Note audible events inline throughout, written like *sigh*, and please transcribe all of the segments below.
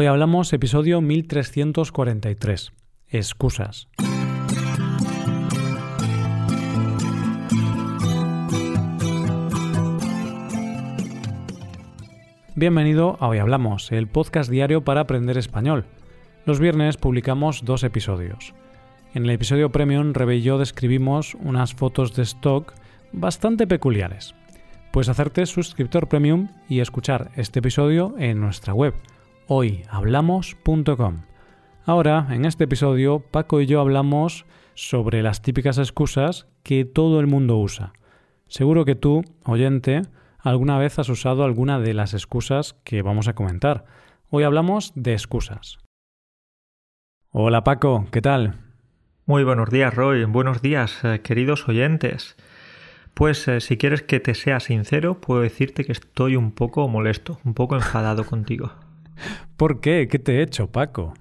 Hoy hablamos episodio 1343. Excusas. Bienvenido a Hoy Hablamos, el podcast diario para aprender español. Los viernes publicamos dos episodios. En el episodio Premium Rebe y yo describimos unas fotos de stock bastante peculiares. Puedes hacerte suscriptor premium y escuchar este episodio en nuestra web hoyhablamos.com. Ahora, en este episodio, Paco y yo hablamos sobre las típicas excusas que todo el mundo usa. Seguro que tú, oyente, alguna vez has usado alguna de las excusas que vamos a comentar. Hoy hablamos de excusas. Hola Paco, ¿qué tal? Muy buenos días, Roy. Buenos días, eh, queridos oyentes. Pues eh, si quieres que te sea sincero, puedo decirte que estoy un poco molesto, un poco enfadado contigo. ¿Por qué? ¿Qué te he hecho, Paco?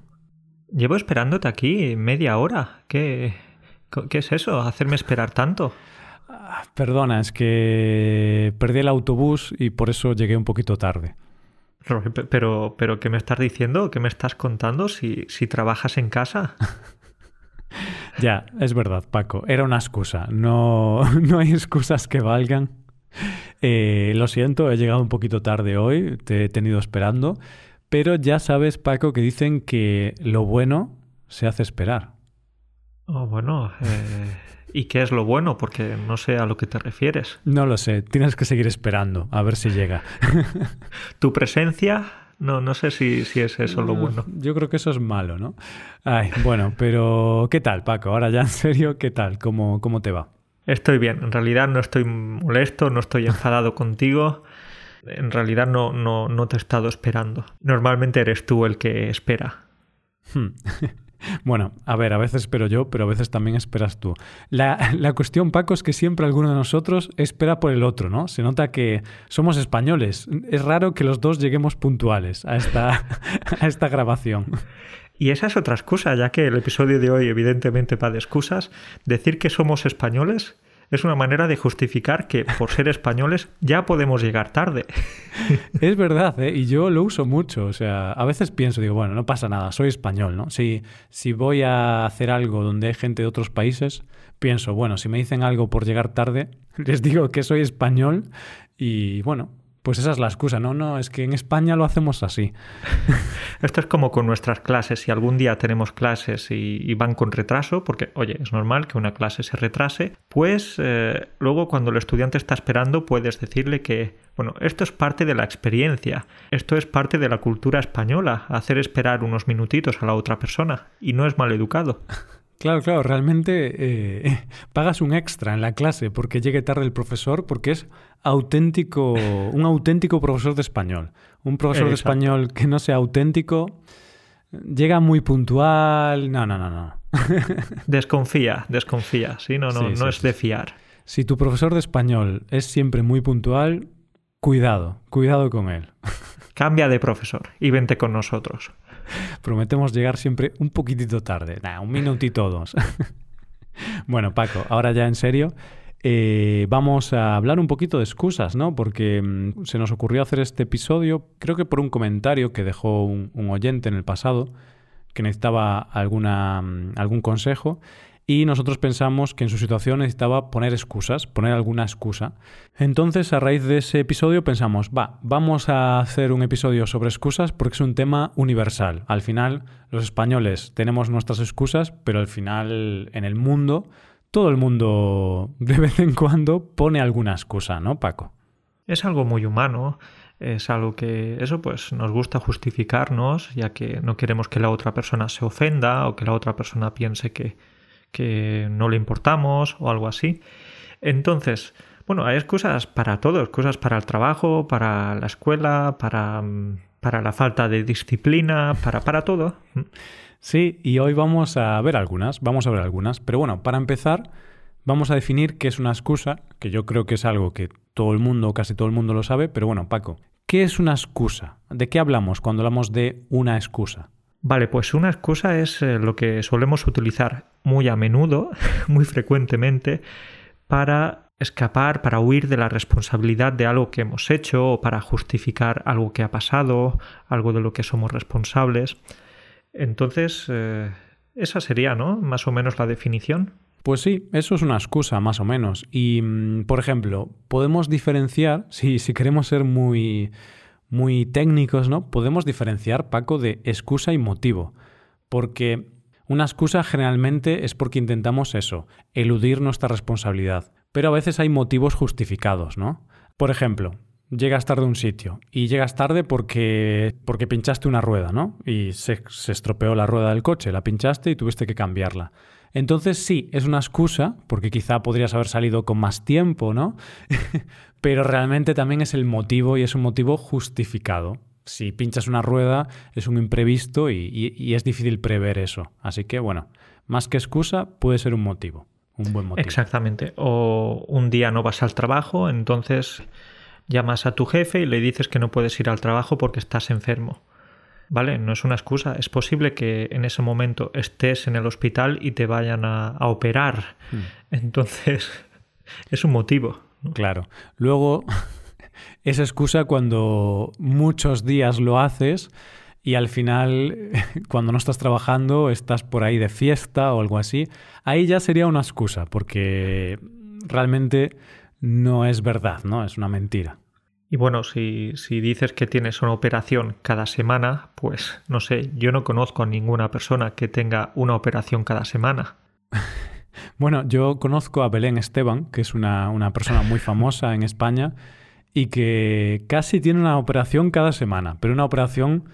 Llevo esperándote aquí media hora. ¿Qué, qué es eso? ¿Hacerme esperar tanto? Ah, perdona, es que perdí el autobús y por eso llegué un poquito tarde. Pero, pero, ¿qué me estás diciendo? ¿Qué me estás contando si, si trabajas en casa? *laughs* Ya, es verdad, Paco. Era una excusa. No, *laughs* no hay excusas que valgan. Eh, lo siento, he llegado un poquito tarde hoy, te he tenido esperando. Pero ya sabes, Paco, que dicen que lo bueno se hace esperar. Oh, bueno. Eh, ¿Y qué es lo bueno? Porque no sé a lo que te refieres. No lo sé. Tienes que seguir esperando, a ver si llega. *laughs* ¿Tu presencia no, no sé si, si es eso lo bueno. Yo creo que eso es malo, ¿no? Ay, bueno, pero ¿qué tal, Paco? Ahora ya en serio, ¿qué tal? ¿Cómo, cómo te va? Estoy bien. En realidad no estoy molesto, no estoy enfadado contigo. En realidad no, no, no te he estado esperando. Normalmente eres tú el que espera. Hmm. *laughs* Bueno, a ver, a veces espero yo, pero a veces también esperas tú. La, la, cuestión, Paco, es que siempre alguno de nosotros espera por el otro, ¿no? Se nota que somos españoles. Es raro que los dos lleguemos puntuales a esta, *laughs* a esta grabación. Y esa es otra excusa, ya que el episodio de hoy evidentemente va de excusas. Decir que somos españoles es una manera de justificar que por ser españoles ya podemos llegar tarde. *laughs* Es verdad, ¿eh? y yo lo uso mucho. O sea, a veces pienso, digo, bueno, no pasa nada, soy español, ¿no? Si, si voy a hacer algo donde hay gente de otros países, pienso, bueno, si me dicen algo por llegar tarde, *laughs* les digo que soy español y bueno, pues esa es la excusa, no, no, es que en España lo hacemos así. *laughs* Esto es como con nuestras clases, si algún día tenemos clases y, van con retraso, porque oye, es normal que una clase se retrase, pues eh, luego cuando el estudiante está esperando puedes decirle que, bueno, esto es parte de la experiencia, esto es parte de la cultura española, hacer esperar unos minutitos a la otra persona, y no es mal educado. *laughs* Claro, claro, realmente eh, *laughs* pagas un extra en la clase porque llegue tarde el profesor, porque es auténtico, un auténtico profesor de español. Un profesor de español que no sea auténtico llega muy puntual. No, no, no, no. *laughs* desconfía, desconfía, sí, no, no, no es de fiar. Si tu profesor de español es siempre muy puntual, cuidado, cuidado con él. *laughs* Cambia de profesor y vente con nosotros. *laughs* Prometemos llegar siempre un poquitito tarde, un minutito dos. *laughs* bueno, Paco, ahora ya en serio, eh, vamos a hablar un poquito de excusas, ¿no? Porque mm, se nos ocurrió hacer este episodio, creo que por un comentario que dejó un, un oyente en el pasado, que necesitaba alguna, mm, algún consejo y nosotros pensamos que en su situación necesitaba poner excusas, poner alguna excusa. Entonces, a raíz de ese episodio pensamos, va, vamos a hacer un episodio sobre excusas porque es un tema universal. Al final, los españoles tenemos nuestras excusas, pero al final, en el mundo, todo el mundo de vez en cuando pone alguna excusa, ¿no, Paco? Es algo muy humano es algo que eso pues nos gusta justificarnos ya que no queremos que la otra persona se ofenda o que la otra persona piense que que no le importamos o algo así. Entonces, bueno, hay excusas para todo, excusas para el trabajo, para la escuela, para, mm, para la falta de disciplina, para, para todo. Sí, y hoy vamos a ver algunas, vamos a ver algunas. Pero bueno, para empezar, vamos a definir qué es una excusa, que yo creo que es algo que todo el mundo, casi todo el mundo lo sabe, pero bueno, Paco, ¿qué es una excusa? ¿De qué hablamos cuando hablamos de una excusa? Vale, pues una excusa es eh, lo que solemos utilizar muy a menudo, *laughs* muy frecuentemente, para escapar, para huir de la responsabilidad de algo que hemos hecho o para justificar algo que ha pasado, algo de lo que somos responsables. Entonces, eh, esa sería, ¿no? Más o menos la definición. Pues sí, eso es una excusa, más o menos. Y, mm, por ejemplo, podemos diferenciar, *laughs* si, si queremos ser muy, muy técnicos, ¿no? Podemos diferenciar, Paco, de excusa y motivo. Porque una excusa generalmente es porque intentamos eso, eludir nuestra responsabilidad. Pero a veces hay motivos justificados, ¿no? Por ejemplo, llegas tarde a un sitio y llegas tarde porque, porque pinchaste una rueda, ¿no? Y se, se estropeó la rueda del coche, la pinchaste y tuviste que cambiarla. Entonces sí, es una excusa, porque quizá podrías haber salido con más tiempo, ¿no? *laughs* Pero realmente también es el motivo y es un motivo justificado. Si pinchas una rueda es un imprevisto y, y es difícil prever eso. Así que bueno, más que excusa puede ser un motivo, un buen motivo. Exactamente. O un día no vas al trabajo, entonces llamas a tu jefe y le dices que no puedes ir al trabajo porque estás enfermo. ¿Vale? No es una excusa. Es posible que en ese momento estés en el hospital y te vayan a, operar. Hmm. Entonces, *laughs* es un motivo. Claro. Luego, *laughs* es excusa cuando muchos días lo haces y al final, *laughs* cuando no estás trabajando, estás por ahí de fiesta o algo así. Ahí ya sería una excusa, porque realmente no es verdad, ¿no? Es una mentira. Y bueno, si, si, dices que tienes una operación cada semana, pues no sé, yo no conozco a ninguna persona que tenga una operación cada semana. *laughs* bueno, yo conozco a Belén Esteban, que es una, una persona muy famosa en España y que casi tiene una operación cada semana, pero una operación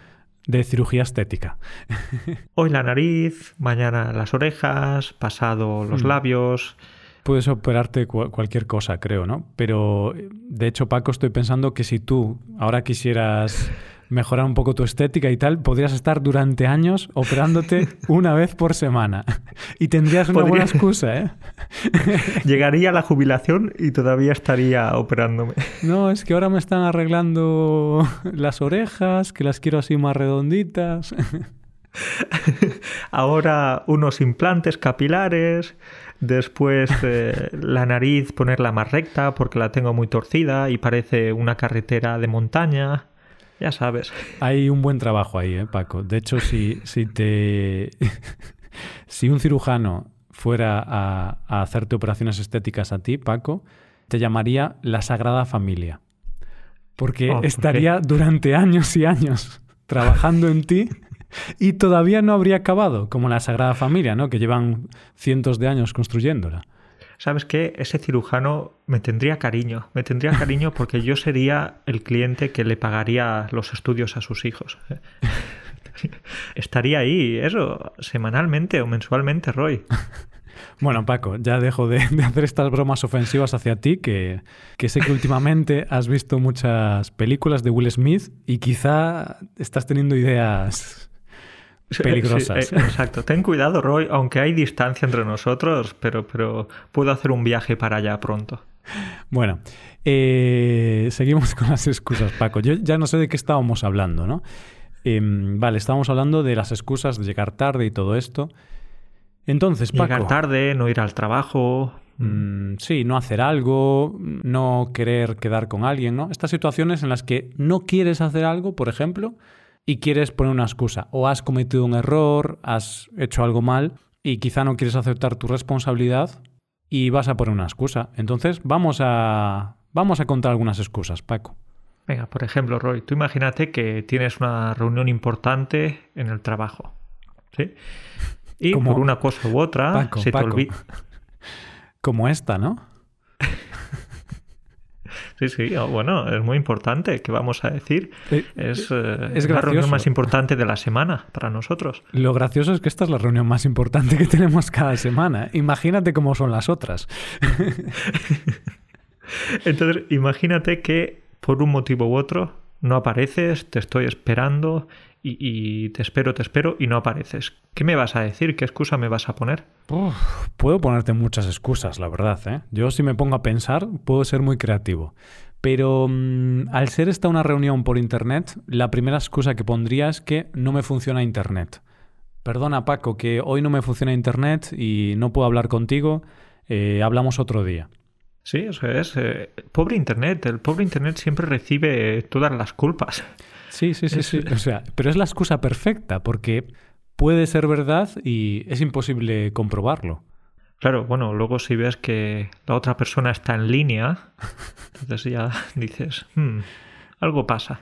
de cirugía estética. *laughs* Hoy la nariz, mañana las orejas, pasado los hmm. labios puedes operarte cualquier cosa, creo, ¿no? Pero de hecho, Paco, estoy pensando que si tú ahora quisieras mejorar un poco tu estética y tal, podrías estar durante años operándote *laughs* una vez por semana. Y tendrías una buena excusa, ¿eh? *laughs* Llegaría a la jubilación y todavía estaría operándome. No, es que ahora me están arreglando las orejas, que las quiero así más redonditas. *laughs* Ahora unos implantes capilares, Después eh, la nariz ponerla más recta porque la tengo muy torcida y parece una carretera de montaña. Ya sabes. Hay un buen trabajo ahí, ¿eh, Paco. De hecho, si, si te. *laughs* si un cirujano fuera a, a, hacerte operaciones estéticas a ti, Paco, te llamaría la Sagrada Familia. Porque oh, estaría durante años y años trabajando en ti y todavía no habría acabado, como la Sagrada Familia, ¿no? que llevan cientos de años construyéndola. ¿Sabes qué? Ese cirujano me tendría cariño, me tendría *laughs* cariño porque yo sería el cliente que le pagaría los estudios a sus hijos. *laughs* Estaría ahí, eso, semanalmente o mensualmente, Roy. *laughs* Bueno, Paco, ya dejo de, hacer estas bromas ofensivas hacia ti, que, que, sé que últimamente has visto muchas películas de Will Smith y quizá estás teniendo ideas peligrosas. Eh, exacto. Ten cuidado, Roy, aunque hay distancia entre nosotros, pero, pero puedo hacer un viaje para allá pronto. Bueno, eh, seguimos *laughs* con las excusas, Paco. Yo ya no sé de qué estábamos hablando, ¿no? Em, vale, estábamos hablando de las excusas de llegar tarde y todo esto. Entonces, Paco. Llegar tarde, no ir al trabajo. Mm, sí, no hacer algo, no querer quedar con alguien, ¿no? Estas situaciones en las que no quieres hacer algo, por ejemplo, y quieres poner una excusa. O has cometido un error, has hecho algo mal y quizá no quieres aceptar tu responsabilidad y vas a poner una excusa. Entonces vamos a, vamos a contar algunas excusas, Paco. Venga, por ejemplo, Roy, tú imagínate que tienes una reunión importante en el trabajo. ¿sí? Y por una cosa u otra se te olvida. *laughs* Como esta, ¿no? Sí, sí, bueno, es muy importante, ¿qué vamos a decir? Eh, es, eh, es la reunión más importante de la semana para nosotros. Lo gracioso es que esta es la reunión más importante que tenemos cada semana. Imagínate cómo son las otras. *laughs* Entonces, imagínate que por un motivo u otro no apareces, te estoy esperando y, te espero, te espero y no apareces. ¿Qué me vas a decir? ¿Qué excusa me vas a poner? puedo ponerte muchas excusas, la verdad. ¿eh? Yo si me pongo a pensar, puedo ser muy creativo. Pero mm, al ser esta una reunión por Internet, la primera excusa que pondría es que no me funciona Internet. Perdona Paco, que hoy no me funciona Internet y no puedo hablar contigo, eh, hablamos otro día. Sí, eso es. Eh, pobre Internet. El pobre Internet siempre recibe todas las culpas. Sí, sí, sí, sí. O sea, pero es la excusa perfecta porque puede ser verdad y es imposible comprobarlo. Claro, bueno, luego si ves que la otra persona está en línea, *laughs* entonces ya dices, hmm, algo pasa.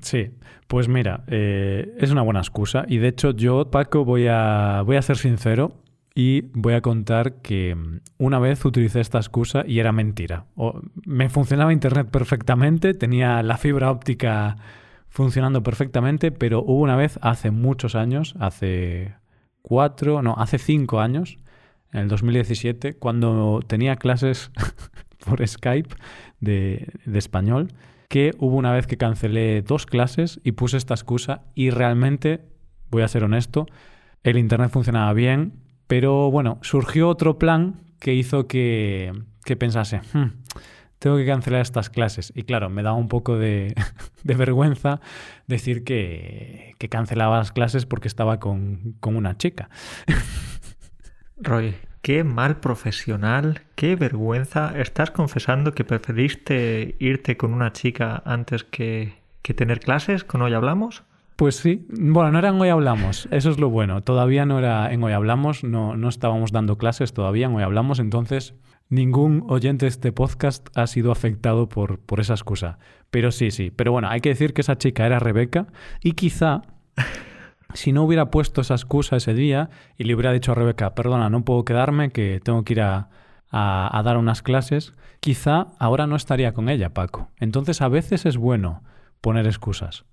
Sí, pues mira, eh, es una buena excusa y de hecho yo, Paco, voy a, voy a ser sincero y voy a contar que una vez utilicé esta excusa y era mentira. O, me funcionaba Internet perfectamente, tenía la fibra óptica funcionando perfectamente, pero hubo una vez hace muchos años, hace cuatro, no, hace cinco años, en el 2017, cuando tenía clases *laughs* por Skype de, español, que hubo una vez que cancelé dos clases y puse esta excusa y realmente, voy a ser honesto, el Internet funcionaba bien, pero bueno, surgió otro plan que hizo que, que pensase, hmm, tengo que cancelar estas clases. Y claro, me daba un poco *laughs* de, vergüenza decir que, que, cancelaba las clases porque estaba con, con una chica. Roy, qué mal profesional, qué vergüenza. ¿Estás confesando que preferiste irte con una chica antes que, que tener clases con hoy hablamos? Pues sí, bueno, no era en Hoy Hablamos, eso es lo bueno. Todavía no era en Hoy Hablamos, no, no estábamos dando clases todavía en Hoy Hablamos, entonces ningún oyente de este podcast ha sido afectado por, por esa excusa. Pero sí, sí. Pero bueno, hay que decir que esa chica era Rebeca y quizá si no hubiera puesto esa excusa ese día y le hubiera dicho a Rebeca, perdona, no puedo quedarme, que tengo que ir a, a dar unas clases, quizá ahora no estaría con ella, Paco. Entonces a veces es bueno poner excusas.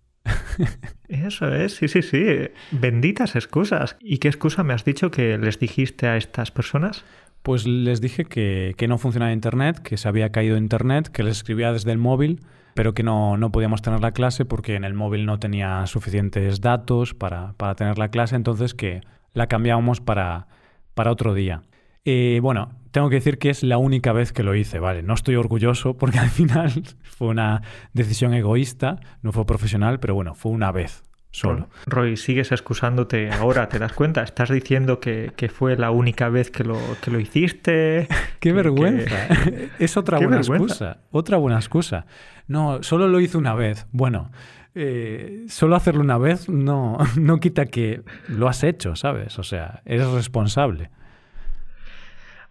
Eso es, sí, sí, sí. Benditas excusas. ¿Y qué excusa me has dicho que les dijiste a estas personas? Pues les dije que, no funcionaba Internet, que se había caído Internet, que les escribía desde el móvil, pero que no, no podíamos tener la clase porque en el móvil no tenía suficientes datos para, para tener la clase, entonces que la cambiábamos para, para otro día. Eh, bueno, tengo que decir que es la única vez que lo hice, ¿vale? No estoy orgulloso porque al final *laughs* fue una decisión egoísta, no fue profesional, pero bueno, fue una vez solo. Roy, sigues excusándote ahora, ¿te das cuenta? Estás diciendo que, fue la única vez que lo, que lo hiciste. *laughs* ¡Qué vergüenza! *laughs* Es otra buena excusa. Otra buena excusa. No, solo lo hice una vez. Bueno, eh, solo hacerlo una vez no, *laughs* no quita que lo has hecho, ¿sabes? O sea, eres responsable.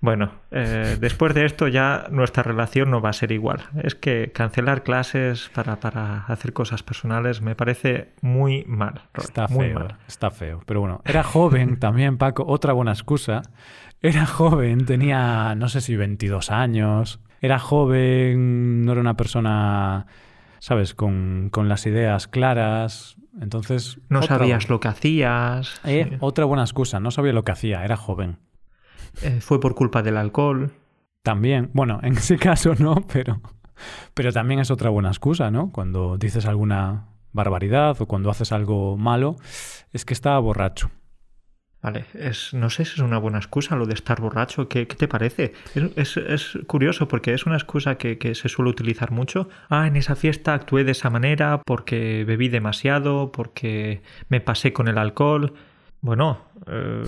Bueno, eh, después de esto ya nuestra relación no va a ser igual. Es que cancelar clases para, para hacer cosas personales me parece muy mal. está feo, está feo. Pero bueno, era joven *laughs* también, Paco. Otra buena excusa. Era joven, tenía, no sé si 22 años. Era joven, no era una persona, ¿sabes?, con, con las ideas claras. Entonces... No sabías lo que hacías. Eh, otra buena excusa, no sabía lo que hacía, era joven. Eh, fue por culpa del alcohol. También, bueno, en ese *laughs* caso no, pero, pero también es otra buena excusa, ¿no? Cuando dices alguna barbaridad o cuando haces algo malo, es que estaba borracho. Vale, es, no sé si es una buena excusa lo de estar borracho. ¿Qué, te parece? Es, es, curioso porque es una excusa que, que, se suele utilizar mucho. Ah, en esa fiesta actué de esa manera porque bebí demasiado, porque me pasé con el alcohol. Bueno, eh,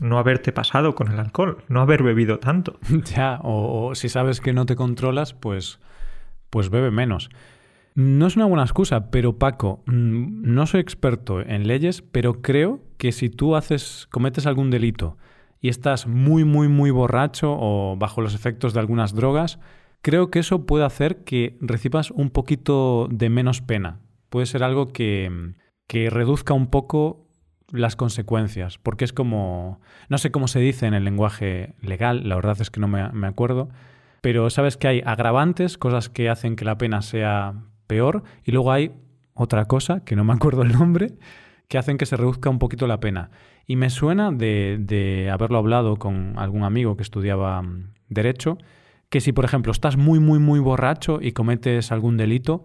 no haberte pasado con el alcohol, no haber bebido tanto. *laughs* Ya, o, si sabes que no te controlas, pues, pues bebe menos. No es una buena excusa, pero Paco, mm, no soy experto en leyes, pero creo que si tú haces, cometes algún delito y estás muy, muy, muy borracho o bajo los efectos de algunas drogas, creo que eso puede hacer que recibas un poquito de menos pena. Puede ser algo que, que reduzca un poco las consecuencias, porque es como, no sé cómo se dice en el lenguaje legal, la verdad es que no me, acuerdo, pero sabes que hay agravantes, cosas que hacen que la pena sea peor, y luego hay otra cosa, que no me acuerdo el nombre, que hacen que se reduzca un poquito la pena. Y me suena de, de haberlo hablado con algún amigo que estudiaba mm, derecho, que si por ejemplo estás muy, muy, muy borracho y cometes algún delito,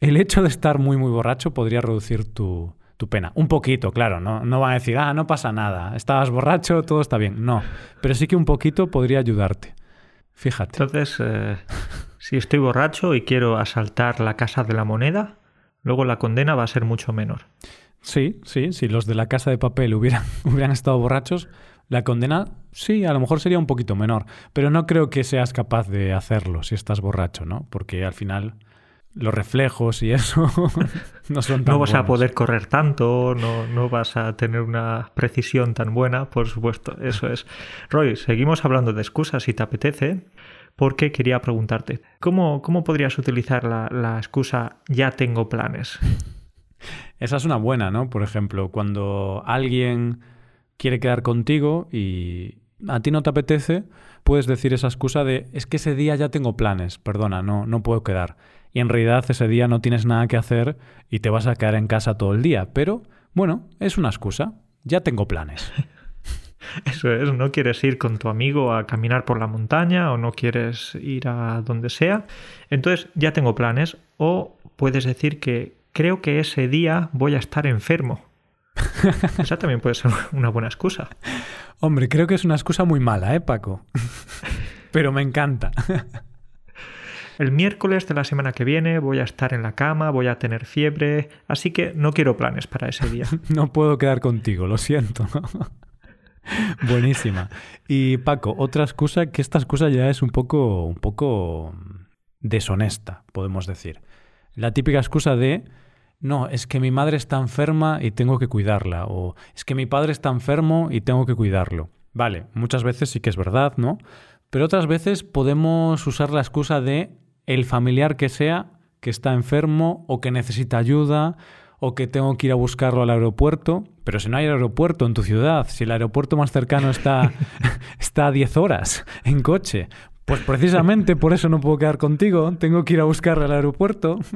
el hecho de estar muy, muy borracho podría reducir tu, tu pena. Un poquito, claro, no, no van a decir, ah, no pasa nada, estabas borracho, todo está bien. No, pero sí que un poquito podría ayudarte. Fíjate. Entonces, eh, si estoy borracho y quiero asaltar la casa de la moneda, luego la condena va a ser mucho menor. Sí, sí, si los de la casa de papel hubieran, *laughs* hubieran estado borrachos, La condena, sí, a lo mejor sería un poquito menor, pero no creo que seas capaz de hacerlo si estás borracho, ¿no? Porque al final los reflejos y eso *laughs* no son tan No vas a poder correr tanto, no, no vas a tener una precisión tan buena, por supuesto, eso es. Roy, seguimos hablando de excusas si te apetece, porque quería preguntarte, ¿cómo, cómo podrías utilizar la, la excusa ya tengo planes? *laughs* Esa es una buena, ¿no? Por ejemplo, cuando alguien quiere quedar contigo y a ti no te apetece, puedes decir esa excusa de es que ese día ya tengo planes, perdona, no, no puedo quedar. Y en realidad ese día no tienes nada que hacer y te vas a quedar en casa todo el día. Pero, bueno, es una excusa. Ya tengo planes. *laughs* Eso es, no quieres ir con tu amigo a caminar por la montaña o no quieres ir a donde sea. Entonces ya tengo planes. O puedes decir que creo que ese día voy a estar enfermo. *laughs* Esa también puede ser una buena excusa. Hombre, creo que es una excusa muy mala, ¿eh, Paco? *laughs* Pero me encanta. El miércoles de la semana que viene voy a estar en la cama, voy a tener fiebre, así que no quiero planes para ese día. *laughs* No puedo quedar contigo, lo siento. *laughs* Buenísima. Y Paco, otra excusa, que esta excusa ya es un poco, un poco deshonesta, podemos decir. La típica excusa de, no, es que mi madre está enferma y tengo que cuidarla, o es que mi padre está enfermo y tengo que cuidarlo. Vale, muchas veces sí que es verdad, ¿no? Pero otras veces podemos usar la excusa de el familiar que sea que está enfermo o que necesita ayuda o que tengo que ir a buscarlo al aeropuerto, pero si no hay aeropuerto en tu ciudad, si el aeropuerto más cercano está, *laughs* está a 10 horas en coche, pues precisamente por eso no puedo quedar contigo, tengo que ir a buscarlo al aeropuerto. *laughs*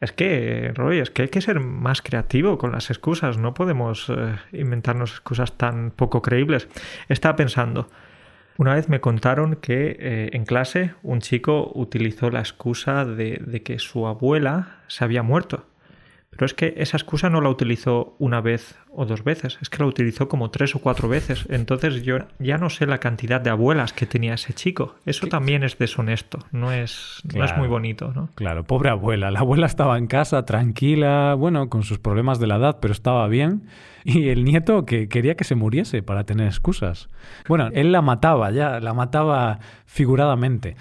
Es que, Roy, es que hay que ser más creativo con las excusas. No podemos eh, inventarnos excusas tan poco creíbles. Estaba pensando, una vez me contaron que eh, en clase un chico utilizó la excusa de, de que su abuela se había muerto. Pero es que esa excusa no la utilizó una vez o dos veces, es que la utilizó como tres o cuatro veces. Entonces yo ya no sé la cantidad de abuelas que tenía ese chico. Eso también es deshonesto, no es, no es muy bonito, ¿no? Claro, pobre abuela. La abuela estaba en casa tranquila, bueno, con sus problemas de la edad, pero estaba bien. *laughs* Y el nieto que quería que se muriese para tener excusas. Bueno, él la mataba ya, la mataba figuradamente.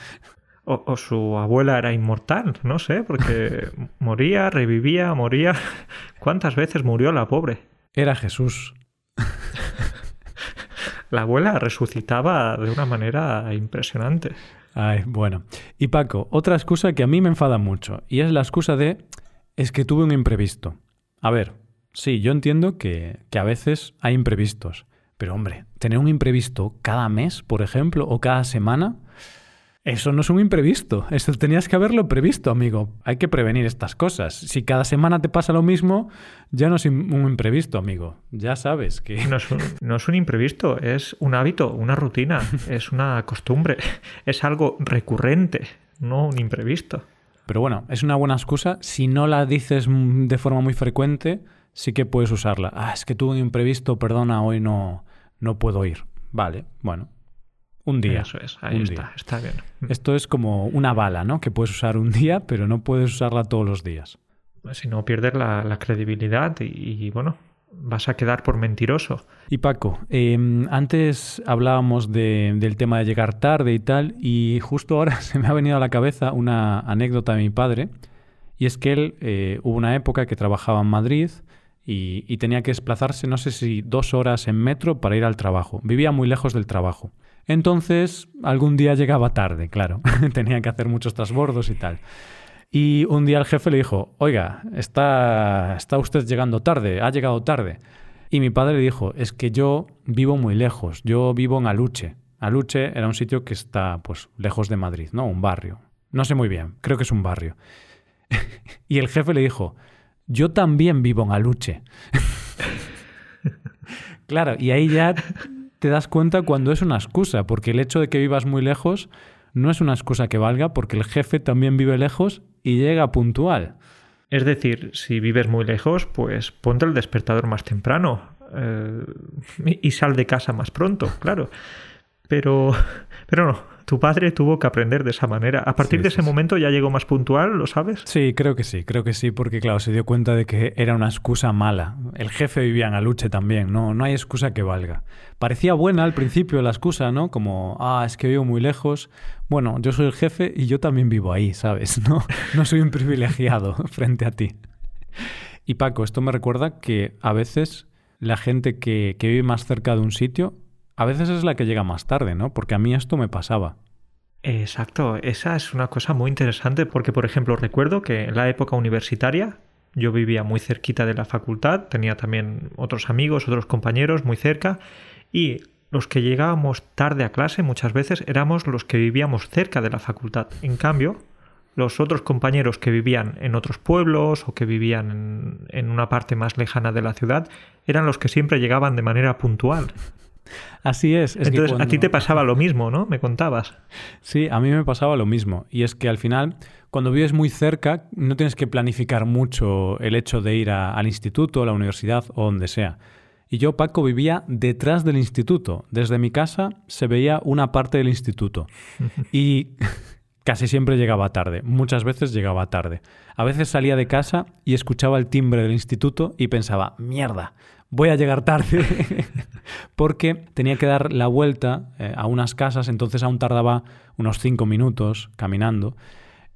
O, o su abuela era inmortal, no sé, porque *laughs* moría, revivía, moría. ¿Cuántas veces murió la pobre? Era Jesús. La abuela resucitaba de una manera impresionante. Ay, bueno. Y Paco, otra excusa que a mí me enfada mucho, y es la excusa de es que tuve un imprevisto. A ver, sí, yo entiendo que, que a veces hay imprevistos, pero hombre, tener un imprevisto cada mes, por ejemplo, o cada semana, eso no es un imprevisto. Eso tenías que haberlo previsto, amigo. Hay que prevenir estas cosas. Si cada semana te pasa lo mismo, ya no es un imprevisto, amigo. Ya sabes que... No es, un, no es un imprevisto, es un hábito, una rutina, *laughs* es una costumbre, es algo recurrente, no un imprevisto. Pero bueno, es una buena excusa. Si no la dices de forma muy frecuente, sí que puedes usarla. Ah, es que tuve un imprevisto, perdona, hoy no, no puedo ir. Vale, bueno. Un día. Eso es, ahí un está, día. está bien. Esto es como una bala, ¿no? Que puedes usar un día, pero no puedes usarla todos los días. Si no pierdes la, la credibilidad y, y, bueno, vas a quedar por mentiroso. Y Paco, eh, antes hablábamos de, del tema de llegar tarde y tal, y justo ahora *laughs* se me ha venido a la cabeza una anécdota de mi padre, y es que él eh, hubo una época que trabajaba en Madrid y, y tenía que desplazarse, no sé si dos horas en metro para ir al trabajo. Vivía muy lejos del trabajo. Entonces, algún día llegaba tarde, claro. *laughs* tenía que hacer muchos transbordos y tal. Y un día el jefe le dijo, oiga, está, está usted llegando tarde, ha llegado tarde. Y mi padre le dijo, es que yo vivo muy lejos, yo vivo en Aluche. Aluche era un sitio que está pues lejos de Madrid, ¿no? Un barrio. No sé muy bien, creo que es un barrio. *laughs* y el jefe le dijo, yo también vivo en Aluche. *laughs* claro, y ahí ya te das cuenta cuando es una excusa, porque el hecho de que vivas muy lejos no es una excusa que valga, porque el jefe también vive lejos y llega puntual. Es decir, si vives muy lejos, pues ponte el despertador más temprano eh, y sal de casa más pronto, claro. Pero, *laughs* pero no, tu padre tuvo que aprender de esa manera. A partir Sí, de ese sí. momento ya llegó más puntual, ¿lo sabes? Sí, creo que sí, creo que sí, porque claro, se dio cuenta de que era una excusa mala. El jefe vivía en Aluche también, no, no hay excusa que valga. Parecía buena al principio la excusa, ¿no? Como, ah, es que vivo muy lejos. Bueno, yo soy el jefe y yo también vivo ahí, ¿sabes? *laughs* No, no soy un privilegiado *laughs* frente a ti. Y Paco, esto me recuerda que a veces la gente que, que vive más cerca de un sitio, a veces es la que llega más tarde, ¿no? Porque a mí esto me pasaba. Exacto, esa es una cosa muy interesante porque, por ejemplo, recuerdo que en la época universitaria yo vivía muy cerquita de la facultad, tenía también otros amigos, otros compañeros muy cerca y los que llegábamos tarde a clase muchas veces éramos los que vivíamos cerca de la facultad. En cambio, los otros compañeros que vivían en otros pueblos o que vivían en, en una parte más lejana de la ciudad eran los que siempre llegaban de manera puntual. Así es. Entonces, a ti te pasaba lo mismo, ¿no? Me contabas. Sí, a mí me pasaba lo mismo. Y es que al final, cuando vives muy cerca, no tienes que planificar mucho el hecho de ir al instituto, a la universidad o donde sea. Y yo, Paco, vivía detrás del instituto. Desde mi casa se veía una parte del instituto. Y *laughs* casi siempre llegaba tarde. Muchas veces llegaba tarde. A veces salía de casa y escuchaba el timbre del instituto y pensaba, mierda, voy a llegar tarde *laughs* porque tenía que dar la vuelta eh, a unas casas, entonces aún tardaba unos cinco minutos caminando.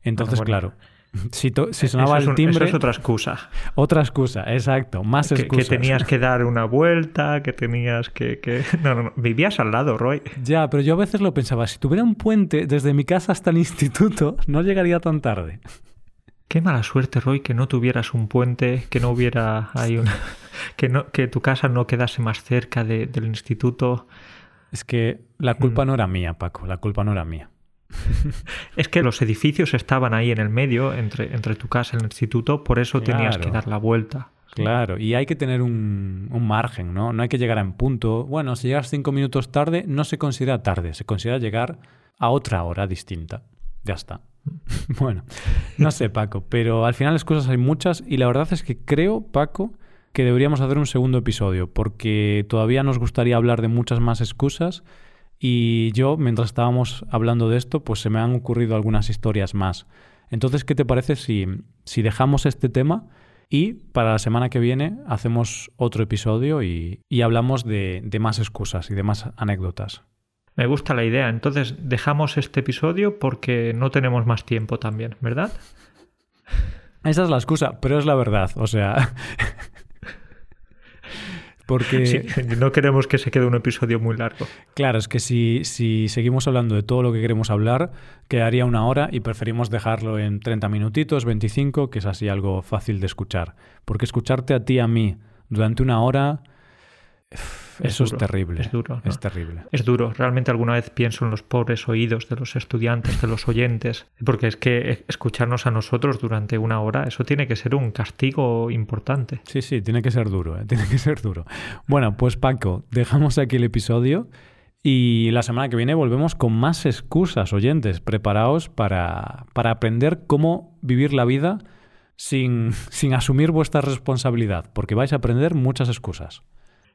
Entonces, claro, *laughs* si, si sonaba el timbre... Eso es otra excusa. Otra excusa, exacto, más excusas. Que tenías que dar una *laughs* vuelta, que tenías que, que... No, no, no, vivías al lado, Roy. Ya, pero yo a veces lo pensaba, si tuviera un puente desde mi casa hasta el instituto, no llegaría tan tarde. Qué mala suerte, Roy, que no tuvieras un puente, que no hubiera ahí una... *laughs* que, no, que tu casa no quedase más cerca del instituto. Es que la culpa mm. no era mía, Paco, la culpa no era mía. *laughs* es que los edificios estaban ahí en el medio, entre, entre tu casa y el instituto, por eso tenías que dar la vuelta. Claro, y hay que tener un, un, margen, ¿no? No hay que llegar en punto. Bueno, si llegas cinco minutos tarde, no se considera tarde, se considera llegar a otra hora distinta. Ya está. *laughs* bueno, no sé, Paco, pero al final las cosas hay muchas y la verdad es que creo, Paco, que deberíamos hacer un segundo episodio porque todavía nos gustaría hablar de muchas más excusas y yo, mientras estábamos hablando de esto, pues se me han ocurrido algunas historias más. Entonces, ¿qué te parece si, si dejamos este tema y para la semana que viene hacemos otro episodio y, y hablamos de, de más excusas y de más anécdotas? Me gusta la idea. Entonces dejamos este episodio porque no tenemos más tiempo también, ¿verdad? Esa es la excusa, pero es la verdad. O sea. porque. no queremos que se quede un episodio muy largo. Claro, es que si, si seguimos hablando de todo lo que queremos hablar, quedaría una hora y preferimos dejarlo en 30 minutitos, 25, que es así algo fácil de escuchar. Porque escucharte a ti, a mí, durante una hora eso es terrible. Es duro. Es terrible. Es duro. Realmente alguna vez pienso en los pobres oídos de los estudiantes, de los oyentes, porque es que escucharnos a nosotros durante una hora, eso tiene que ser un castigo importante. Sí, sí, tiene que ser duro, ¿eh? *laughs* tiene que ser duro. Bueno, pues Paco, dejamos aquí el episodio. Y la semana que viene volvemos con más excusas, oyentes. Preparaos para, para aprender cómo vivir la vida sin, *laughs* sin asumir vuestra responsabilidad, porque vais a aprender muchas excusas.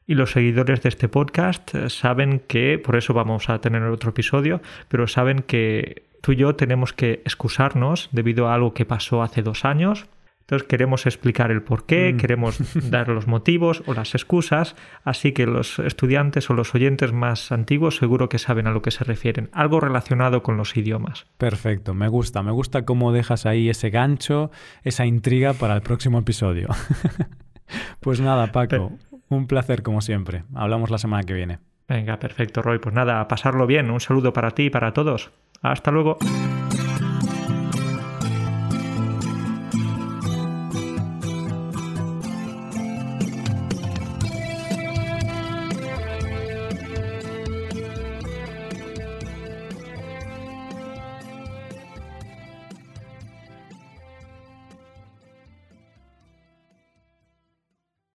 Y los seguidores de este podcast eh, saben que, por eso vamos a tener otro episodio, pero saben que tú y yo tenemos que excusarnos debido a algo que pasó hace dos años. Entonces queremos explicar el por qué, mm. queremos *laughs* dar los motivos o las excusas, así que los estudiantes o los oyentes más antiguos seguro que saben a lo que se refieren, algo relacionado con los idiomas. Perfecto, me gusta, me gusta cómo dejas ahí ese gancho, esa intriga para el próximo episodio. *laughs* pues nada, Paco. Un placer, como siempre. Hablamos la semana que viene. Venga, perfecto, Roy. Pues nada, pasarlo bien. Un saludo para ti y para todos. Hasta luego.